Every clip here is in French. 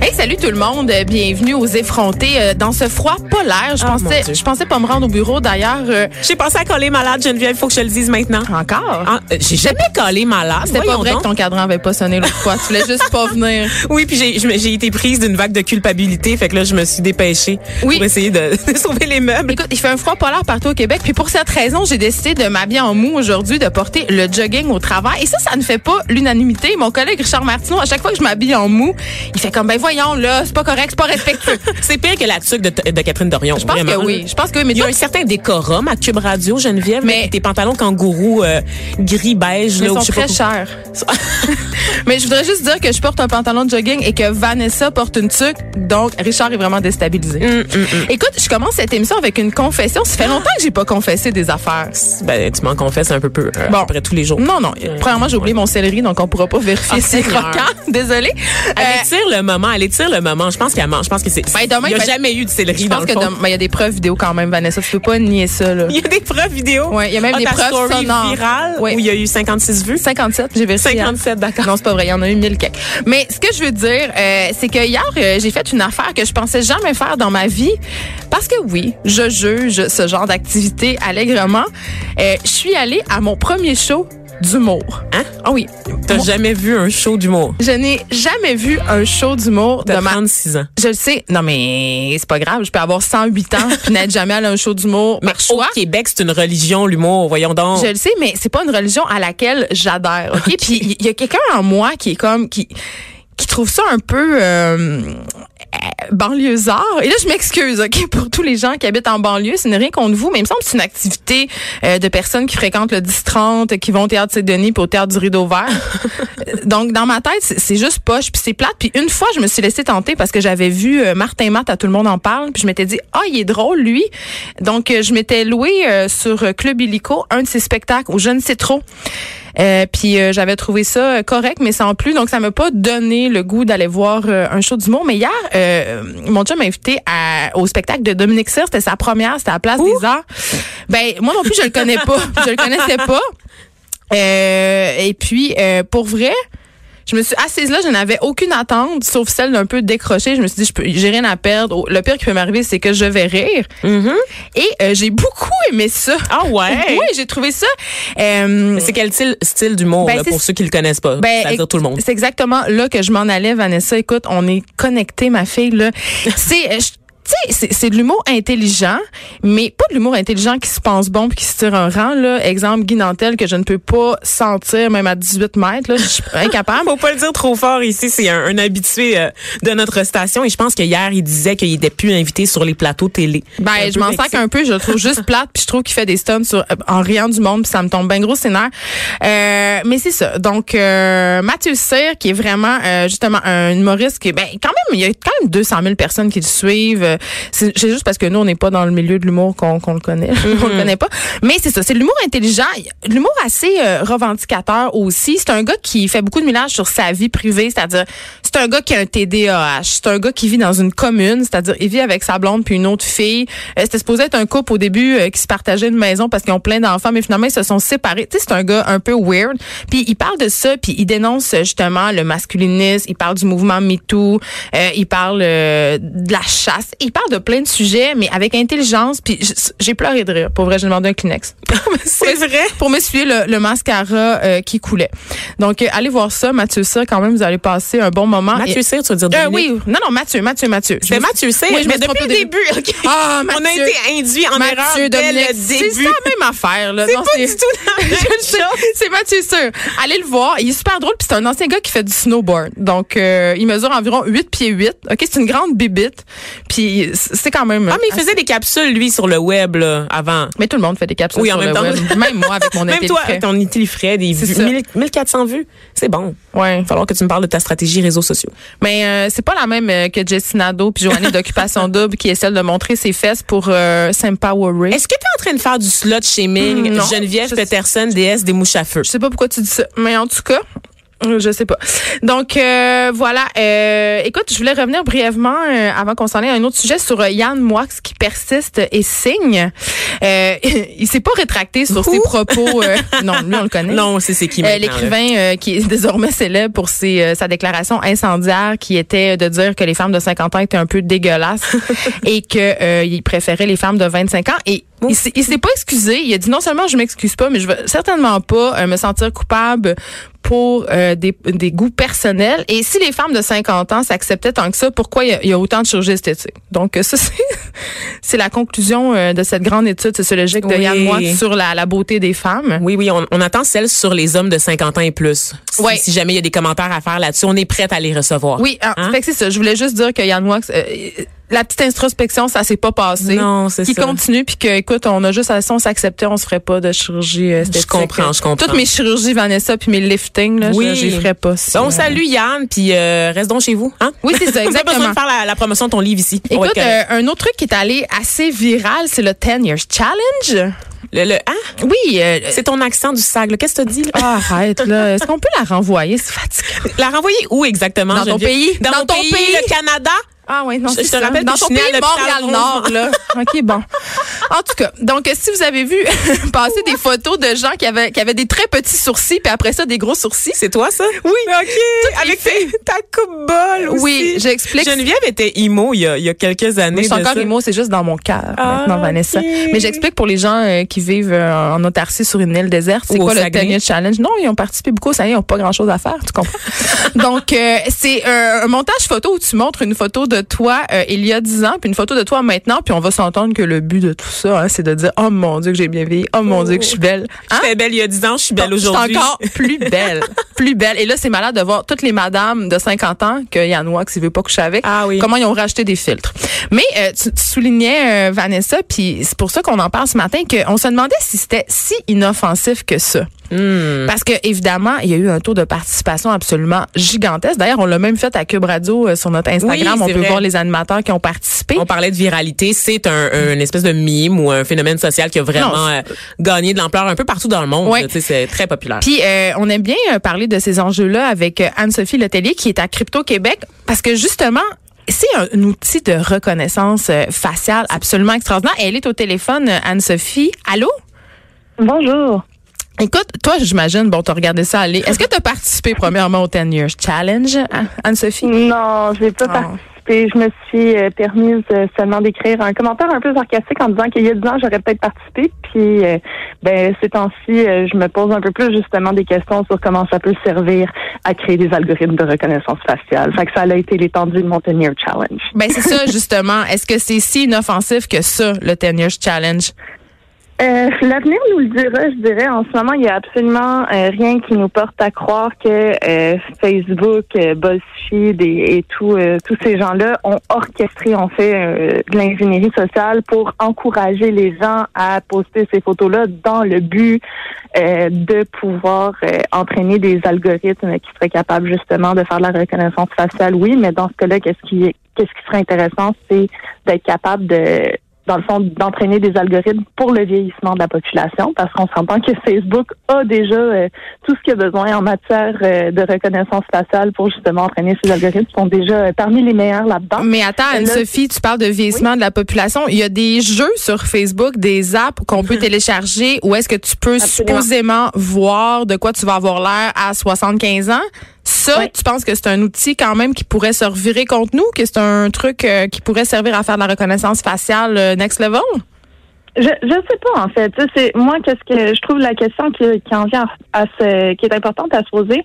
Hey, salut tout le monde. Bienvenue aux effrontés euh, dans ce froid polaire. Je mon pensais, je pensais pas me rendre au bureau d'ailleurs. euh, J'ai pensé à coller malade, Geneviève, faut que je le dise maintenant. encore? Ah, euh, J'ai jamais collé malade. C'était pas vrai donc. que ton cadran avait pas sonné l'autre fois. Tu voulais juste pas venir. Oui, puis j'ai été prise d'une vague de culpabilité, fait que là je me suis dépêchée Oui. pour essayer de, de sauver les meubles. Écoute, il fait un froid polaire partout au Québec. Puis pour cette raison, j'ai décidé de m'habiller en mou aujourd'hui, de porter le jogging au travail. Et ça, ça ne fait pas l'unanimité. Mon collègue Richard Martineau, à chaque fois que je m'habille en mou, il fait comme, ben voyons, là, c'est pas correct, c'est pas respectueux. C'est pire que la tuque de, de Catherine Dorion. Je pense vraiment. que oui. Je pense que oui. Mais Il y a un certain décorum à Cube Radio, Geneviève. Mais- tes pantalons kangourous euh, gris beige là, sont je pas très quoi. chers. Mais je voudrais juste dire que je porte un pantalon de jogging et que Vanessa porte une tuque. Donc, Richard est vraiment déstabilisé. Hum, Écoute, je commence cette émission avec une confession. Ça fait longtemps que j'ai pas confessé des affaires. Ben tu m'en confesses un peu peu euh, Bon. après tous les jours. Non, non. Premièrement, j'ai oublié mon céleri, donc on pourra pas vérifier Ah, si c'est croquant. Désolée. Elle Euh, le moment, elle étire le moment. Je pense qu'elle mange. Je pense que c'est. Ben, demain, il n'y a ben, jamais eu de céleri je dans pense le que demain- ben, il y a des preuves vidéo quand même, Vanessa. Tu peux pas nier ça, là. Il y a des preuves vidéo. Ouais, il y a même Ah, des preuves sonores. virale Ouais. où il y a eu 56 vues? 57, j'ai vérifié. hier. 57, d'accord. Non, c'est pas vrai, il y en a eu mille quelques. Mais ce que je veux dire, euh, c'est que hier, euh, j'ai fait une affaire que je pensais jamais faire dans ma vie. Parce que oui, je juge ce genre d'activité allègrement. Euh, je suis allée à mon premier show d'humour. Hein? Ah oui. T'as jamais vu un show d'humour? Je n'ai jamais vu un show d'humour de T'as ma... 36 ans. Je le sais. Non, mais c'est pas grave. Je peux avoir 108 ans puis n'être jamais allé à un show d'humour Mais au Québec, c'est une religion, l'humour. Voyons donc. Je le sais, mais c'est pas une religion à laquelle j'adhère. Ok, puis il y a quelqu'un en moi qui est comme qui qui trouve ça un peu euh, banlieusard. Et là, je m'excuse, ok, pour tous les gens qui habitent en banlieue, ce n'est rien contre vous, mais il me semble que c'est une activité euh, de personnes qui fréquentent le 10-30, qui vont au théâtre Saint-Denis puis au théâtre du Rideau Vert. Donc, dans ma tête, c'est juste poche, puis c'est plate. Puis une fois, je me suis laissée tenter parce que j'avais vu euh, Martin Matt à Tout le monde en parle, puis je m'étais dit, ah, il est drôle, lui. Donc, euh, je m'étais loué euh, sur Club Illico un de ses spectacles, ou je ne sais trop. Euh, puis euh, j'avais trouvé ça correct, mais sans plus. Donc ça m'a pas donné le goût d'aller voir euh, un show d'humour. Mais hier, mon chum m'a invité à, au spectacle de Dominique Cyr. C'était sa première, c'était à la Place des Arts. Ben moi non plus je le connais pas, je le connaissais pas. Euh, et puis euh, pour vrai. Je me suis assise là, je n'avais aucune attente, sauf celle d'un peu décrochée. Je me suis dit, je peux, j'ai rien à perdre. Le pire qui peut m'arriver, c'est que je vais rire. Et euh, j'ai beaucoup aimé ça. Ah ouais? Oui, j'ai trouvé ça. euh, C'est quel style, style d'humour, Ben, là, pour ceux qui le connaissent pas? ben, C'est-à-dire tout le monde. C'est exactement là que je m'en allais, Vanessa. Écoute, on est connecté, ma fille. Là, c'est, euh, je- tu sais, c'est, c'est de l'humour intelligent, mais pas de l'humour intelligent qui se pense bon puis qui se tire un rang. Là, exemple Guy Nantel que je ne peux pas sentir même à 18 mètres. Là, je suis incapable. Faut pas le dire trop fort ici, c'est un, un habitué euh, de notre station et je pense que hier il disait qu'il était plus invité sur les plateaux télé. Ben, Un je m'en vexé. sac un peu. Je le trouve juste plate, puis je trouve qu'il fait des stunts sur, euh, en riant du monde, puis ça me tombe bien gros scénaire. Euh, mais c'est ça. Donc, euh, Mathieu Cyr, qui est vraiment euh, justement un humoriste qui ben, quand même, il y a quand même 200 000 personnes qui le suivent. C'est juste parce que nous, on n'est pas dans le milieu de l'humour qu'on qu'on le connaît. on le connaît pas. Mais c'est ça. C'est l'humour intelligent. L'humour assez euh, revendicateur aussi. C'est un gars qui fait beaucoup de mélange sur sa vie privée, c'est-à-dire, c'est un gars qui a un TDAH. C'est un gars qui vit dans une commune, c'est-à-dire, il vit avec sa blonde puis une autre fille. Euh, C'était supposé être un couple au début euh, qui se partageait une maison parce qu'ils ont plein d'enfants, mais finalement, ils se sont séparés. Tu sais, c'est un gars un peu weird. Puis il parle de ça, puis il dénonce justement le masculinisme. Il parle du mouvement MeToo. Euh, il parle euh, de la chasse. Il parle de plein de sujets, mais avec intelligence. Puis j'ai pleuré de rire. Pour vrai, j'ai demandé un Kleenex. C'est vrai? Pour m'essuyer le, le mascara euh, qui coulait. Donc, euh, allez voir ça, Mathieu Cyr. Quand même, vous allez passer un bon moment. Mathieu Cyr, tu veux dire Euh, Dominique? oui, non, non, Mathieu, Mathieu, Mathieu. C'est Mathieu Cyr, Oui, je me mais suis depuis le début. Ah, On a Mathieu. été induit en erreur Mathieu dès Dominique. le C'est début. la même affaire, là. C'est pas du tout la. C'est Mathieu Cyr. Allez le voir. Il est super drôle. Puis c'est un ancien gars qui fait du snowboard. Donc, euh, il mesure environ 8 pieds 8. OK, c'est une grande bibite. Puis c'est quand même... Ah, mais il faisait des capsules, lui, sur le web, là, avant. Mais tout le monde fait des capsules Oui, en sur même le temps. web. Même moi, avec mon Même toi, ton Fred, des vues, ça. 1000 1400 vues. C'est bon. Ouais. Il va falloir que tu me parles de ta stratégie réseaux sociaux. Mais euh, c'est pas la même euh, que Jessie Nadeau puis Joanie d'Occupation Double qui est celle de montrer ses fesses pour euh, s'empowerer. Est-ce que tu es en train de faire du slut shaming, Mm, non. Geneviève Peterson, déesse des mouches à feu? Je sais pas pourquoi tu dis ça, mais en tout cas, je sais pas. Donc euh, voilà. Euh, écoute, je voulais revenir brièvement euh, avant qu'on s'en aille à un autre sujet sur euh, Yann Moix qui persiste et signe. Euh, il s'est pas rétracté sur ses propos. euh, non, lui on le connaît. Non, c'est c'est qui Euh? L'écrivain euh, qui est désormais célèbre pour ses, euh, sa déclaration incendiaire qui était de dire que les femmes de 50 ans étaient un peu dégueulasses et que euh, il préférait les femmes de 25 ans et il s'est- il s'est pas excusé. Il a dit non seulement je m'excuse pas, mais je veux certainement pas euh, me sentir coupable pour euh, des, des goûts personnels. Et si les femmes de 50 ans s'acceptaient tant que ça, pourquoi il y y a autant de chirurgie esthétique? Donc euh, ça, c'est, c'est la conclusion euh, de cette grande étude sociologique de Oui. Yann Moix sur la, la beauté des femmes. Oui, oui, on, on attend celle sur les hommes de 50 ans et plus. Si, Ouais. si jamais il y a des commentaires à faire là-dessus, on est prête à les recevoir. Oui, ah, Hein? fait que c'est ça. Je voulais juste dire que Yann Moix, euh, la petite introspection, ça s'est pas passé. Non, c'est Qui ça. continue, puis que, écoute, on a juste à si on s'acceptait, on se ferait pas de chirurgie euh, esthétique. comprends, je comprends. Toutes mes chirurgies Vanessa puis mes liftings, là, Oui. je, je les ferais pas. si, Bon, euh, salut Yann, puis euh, reste donc chez vous. Hein? Oui, c'est ça, Vous avez besoin exactement. de faire la, la promotion de ton livre ici. On Écoute, euh, un autre truc qui est allé assez viral, c'est le 10 Years Challenge. le, le- hein? Oui. euh, C'est ton accent du là. Qu'est-ce que tu dis? là? ah, arrête, là. Est-ce qu'on peut la renvoyer? C'est fatigant. La renvoyer où exactement? Dans ton pays. Dans, ton pays, pays. le Canada? Ah oui, non, Je- te rappelle Dans que ton je suis née pays, Montréal-Nord, là. OK, bon. En tout cas, donc, si vous avez vu passer des photos de gens qui avaient, qui avaient des très petits sourcils, puis après ça, des gros sourcils. C'est toi, ça? Oui. OK. Avec ta coupe-bol aussi. Oui, j'explique. Geneviève était emo il y a, il y a quelques années. Mais je suis encore ça. emo, c'est juste dans mon cœur Ah, maintenant, Vanessa. Mais j'explique pour les gens euh, qui vivent euh, en autarcie sur une île déserte, c'est quoi le Saguenay. 10 Years Challenge? Non, ils ont participé beaucoup, ça y est, ils n'ont pas grand-chose à faire, tu comprends? Donc, euh, c'est euh, un montage photo où tu montres une photo de toi euh, il y a 10 ans, puis une photo de toi maintenant, puis on va s'entendre que le but de tout ça, hein, c'est de dire, oh mon Dieu que j'ai bien vieilli, oh mon Dieu que je suis belle. Hein? J'étais belle il y a 10 ans, je suis belle Je suis aujourd'hui. encore plus belle, plus belle. Et là, c'est malade de voir toutes les madames de 50 ans que Yann Wax, il veut pas coucher avec. Ah oui. Comment ils ont racheté des filtres. Mais euh, tu, tu soulignais, euh, Vanessa, puis c'est pour ça qu'on en parle ce matin, qu'on se demandait si c'était si inoffensif que ça. Hmm. Parce que évidemment, il y a eu un taux de participation absolument gigantesque. D'ailleurs, on l'a même fait à Cube Radio euh, sur notre Instagram. Oui, on peut vrai. voir les animateurs qui ont participé. On parlait de viralité, c'est un, un- une espèce de mime ou un phénomène social qui a vraiment Non, euh, gagné de l'ampleur un peu partout dans le monde. C'est très populaire. Puis euh, on aime bien parler de ces enjeux-là avec Anne-Sophie Letellier qui est à Crypto Québec parce que justement c'est un, un outil de reconnaissance faciale absolument extraordinaire. Elle est au téléphone, Anne-Sophie. Allô? Bonjour. Écoute, toi, j'imagine, bon, t'as regardé ça aller. Est-ce que tu as participé premièrement au 10 Years Challenge, Anne- Anne-Sophie? Non, j'ai pas Ah. participé. Je me suis euh, permise euh, seulement d'écrire un commentaire un peu sarcastique en disant qu'il y a 10 ans, j'aurais peut-être participé. Puis, euh, ben, ces temps-ci, euh, je me pose un peu plus justement des questions sur comment ça peut servir à créer des algorithmes de reconnaissance faciale. Fait que ça a été l'étendue de mon 10 Year Challenge. Ben, c'est ça, justement. Est-ce que c'est si inoffensif que ça, le 10 Years Challenge? Euh, L'avenir nous le dira, je dirais. En ce moment, il n'y a absolument euh, rien qui nous porte à croire que euh, Facebook, euh, BuzzFeed et, tout, euh, tous ces gens-là ont orchestré, ont fait de l'ingénierie sociale pour encourager les gens à poster ces photos-là dans le but de pouvoir entraîner des algorithmes qui seraient capables justement de faire de la reconnaissance faciale. Oui, mais dans ce cas-là, qu'est-ce qui, qu'est-ce qui serait intéressant, c'est d'être capable de dans le fond, d'entraîner des algorithmes pour le vieillissement de la population, parce qu'on s'entend que Facebook a déjà euh, tout ce qu'il a besoin en matière euh, de reconnaissance faciale pour justement entraîner ces algorithmes, Ils sont déjà euh, parmi les meilleurs là-dedans. Mais attends, Anne-Sophie, tu parles de vieillissement de la population. Il y a des jeux sur Facebook, des apps qu'on peut télécharger où est-ce que tu peux Absolument. supposément voir de quoi tu vas avoir l'air à 75 ans? Ça, Oui. tu penses que c'est un outil quand même qui pourrait se revirer contre nous, que c'est un truc euh, qui pourrait servir à faire de la reconnaissance faciale euh, next level? Je je sais pas en fait. C'est moi qu'est-ce que je trouve la question qui, qui en vient à se qui est importante à se poser.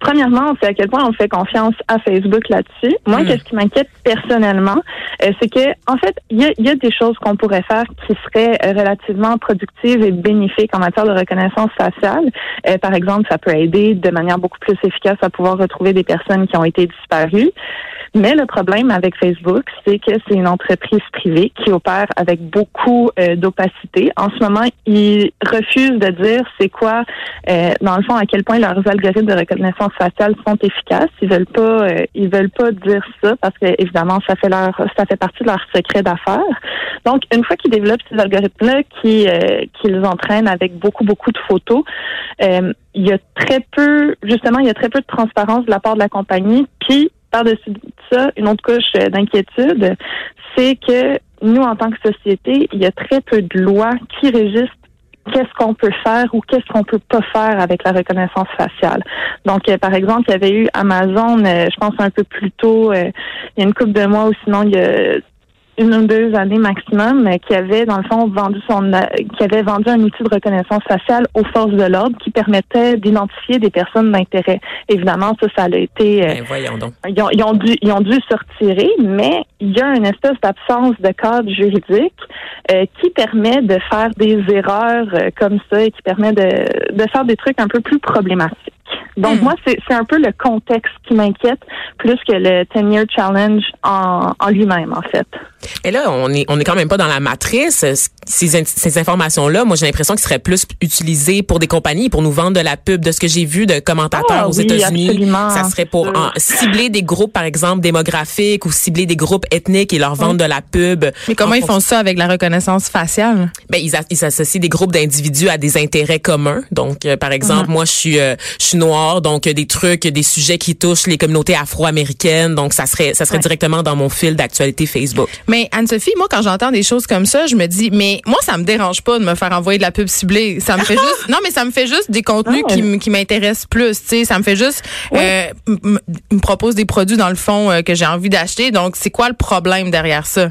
Premièrement, c'est à quel point on fait confiance à Facebook là-dessus. Moi, Mm. qu'est-ce qui m'inquiète personnellement, euh, c'est que en fait, il y a, il y a des choses qu'on pourrait faire qui seraient euh, relativement productives et bénéfiques en matière de reconnaissance faciale. Euh, par exemple, ça peut aider de manière beaucoup plus efficace à pouvoir retrouver des personnes qui ont été disparues. Mais le problème avec Facebook, c'est que c'est une entreprise privée qui opère avec beaucoup euh, d'opacité. En ce moment, ils refusent de dire c'est quoi, euh, dans le fond, à quel point leurs algorithmes de reconnaissance faciale sont efficaces. Ils veulent pas, euh, ils veulent pas dire ça parce que évidemment, ça fait leur, ça fait partie de leur secret d'affaires. Donc, une fois qu'ils développent ces algorithmes-là, qui qu'ils entraînent avec beaucoup beaucoup de photos, il y a très peu, justement, il y a très peu de transparence de la part de la compagnie. Puis par-dessus ça, une autre couche euh, d'inquiétude, c'est que nous, en tant que société, il y a très peu de lois qui régissent qu'est-ce qu'on peut faire ou qu'est-ce qu'on peut pas faire avec la reconnaissance faciale. Donc, euh, par exemple, il y avait eu Amazon, euh, je pense un peu plus tôt, il y a une couple de mois ou sinon il y a une ou deux années maximum, qui avait dans le fond vendu son, qui avait vendu un outil de reconnaissance faciale aux forces de l'ordre qui permettait d'identifier des personnes d'intérêt. Évidemment, ça, ça a été. Euh, ben, voyons donc. Ils ont, ils ont, dû, ils ont dû se retirer, mais il y a une espèce d'absence de cadre juridique euh, qui permet de faire des erreurs euh, comme ça et qui permet de, de faire des trucs un peu plus problématiques. Donc, hmm. moi, c'est un peu le contexte qui m'inquiète plus que le 10-year challenge en, en lui-même, en fait. Et là, on est, on est quand même pas dans la matrice. Ces, ces informations-là, moi, j'ai l'impression qu'ils seraient plus utilisées pour des compagnies, pour nous vendre de la pub. De ce que j'ai vu de commentateurs ah aux États-Unis, ça serait pour cibler des groupes, par exemple, démographiques ou cibler des groupes ethniques et leur vendre de la pub. Mais comment ils font ça avec la reconnaissance faciale? Ben, ils, ils associent des groupes d'individus à des intérêts communs. Donc, euh, par exemple, moi, je suis, euh, je suis noire, donc des trucs, des sujets qui touchent les communautés afro-américaines. Donc, ça serait, ça serait directement dans mon fil d'actualité Facebook. Mais Anne-Sophie, moi, quand j'entends des choses comme ça, je me dis, mais moi, ça me dérange pas de me faire envoyer de la pub ciblée. Ça me fait juste, non, mais ça me fait juste des contenus qui, qui m'intéressent plus. Tu sais, ça me fait juste, euh, me propose des produits dans le fond euh, que j'ai envie d'acheter. Donc, c'est quoi le problème derrière ça?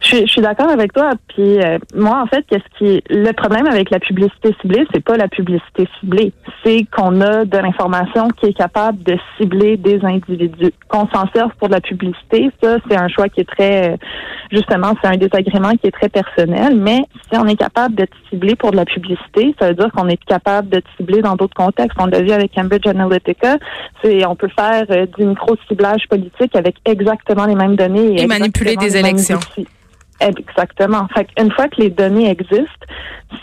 Je, suis d'accord avec toi. Puis euh, moi, en fait, qu'est-ce qui le problème avec la publicité ciblée, c'est pas la publicité ciblée, c'est qu'on a de l'information qui est capable de cibler des individus. Qu'on s'en serve pour de la publicité, ça, c'est un choix qui est très, justement, c'est un désagrément qui est très personnel. Mais si on est capable d'être ciblé pour de la publicité, ça veut dire qu'on est capable d'être ciblé dans d'autres contextes. On l'a vu avec Cambridge Analytica. C'est, on peut faire euh, du micro ciblage politique avec exactement les mêmes données et, manipuler des élections. Exactement. Fait une fois que les données existent,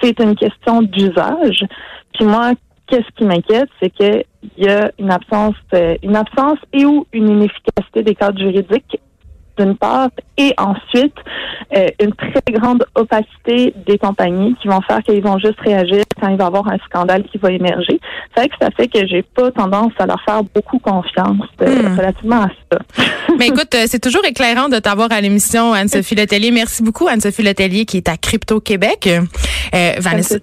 c'est une question d'usage. Puis moi, qu'est-ce qui m'inquiète, c'est qu'il y a une absence, euh, une absence et ou une inefficacité des cadres juridiques d'une part, et ensuite euh, une très grande opacité des compagnies qui vont faire qu'ils vont juste réagir quand il va y avoir un scandale qui va émerger. C'est vrai que ça fait que j'ai pas tendance à leur faire beaucoup confiance euh, hmm. relativement à ça. Mais écoute, euh, c'est toujours éclairant de t'avoir à l'émission, Anne-Sophie Letellier. Merci beaucoup, Anne-Sophie Letellier, qui est à Crypto Québec. Vanessa,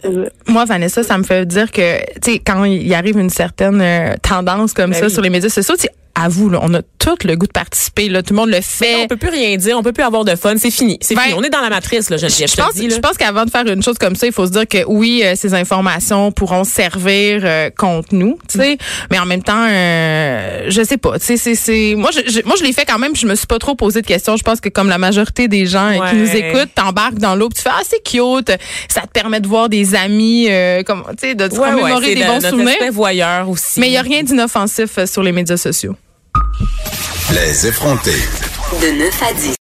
moi, Vanessa, ça me fait dire que, tu sais, quand il arrive une certaine tendance comme ben ça sur les médias sociaux, à vous, on a tout le goût de participer. Là, tout le monde le fait. on peut plus rien dire, on peut plus avoir de fun. C'est fini, c'est fini. On est dans la matrice, là. Je, je, pense, dis, je pense qu'avant de faire une chose comme ça, il faut se dire que oui, euh, ces informations pourront servir euh, contre nous, tu sais. Mais en même temps, euh, je sais pas. Tu sais, c'est, moi, je, moi, je l'ai fait quand même. Je me suis pas trop posé de questions. Je pense que comme la majorité des gens qui nous écoutent, t'embarques dans l'eau, tu fais ah c'est cute. Ça te permet de voir des amis, comme tu sais, de te ouais, des bons souvenirs. voyeur aussi. Mais il y a rien d'inoffensif sur les médias sociaux. Les effrontés. De 9 à 10.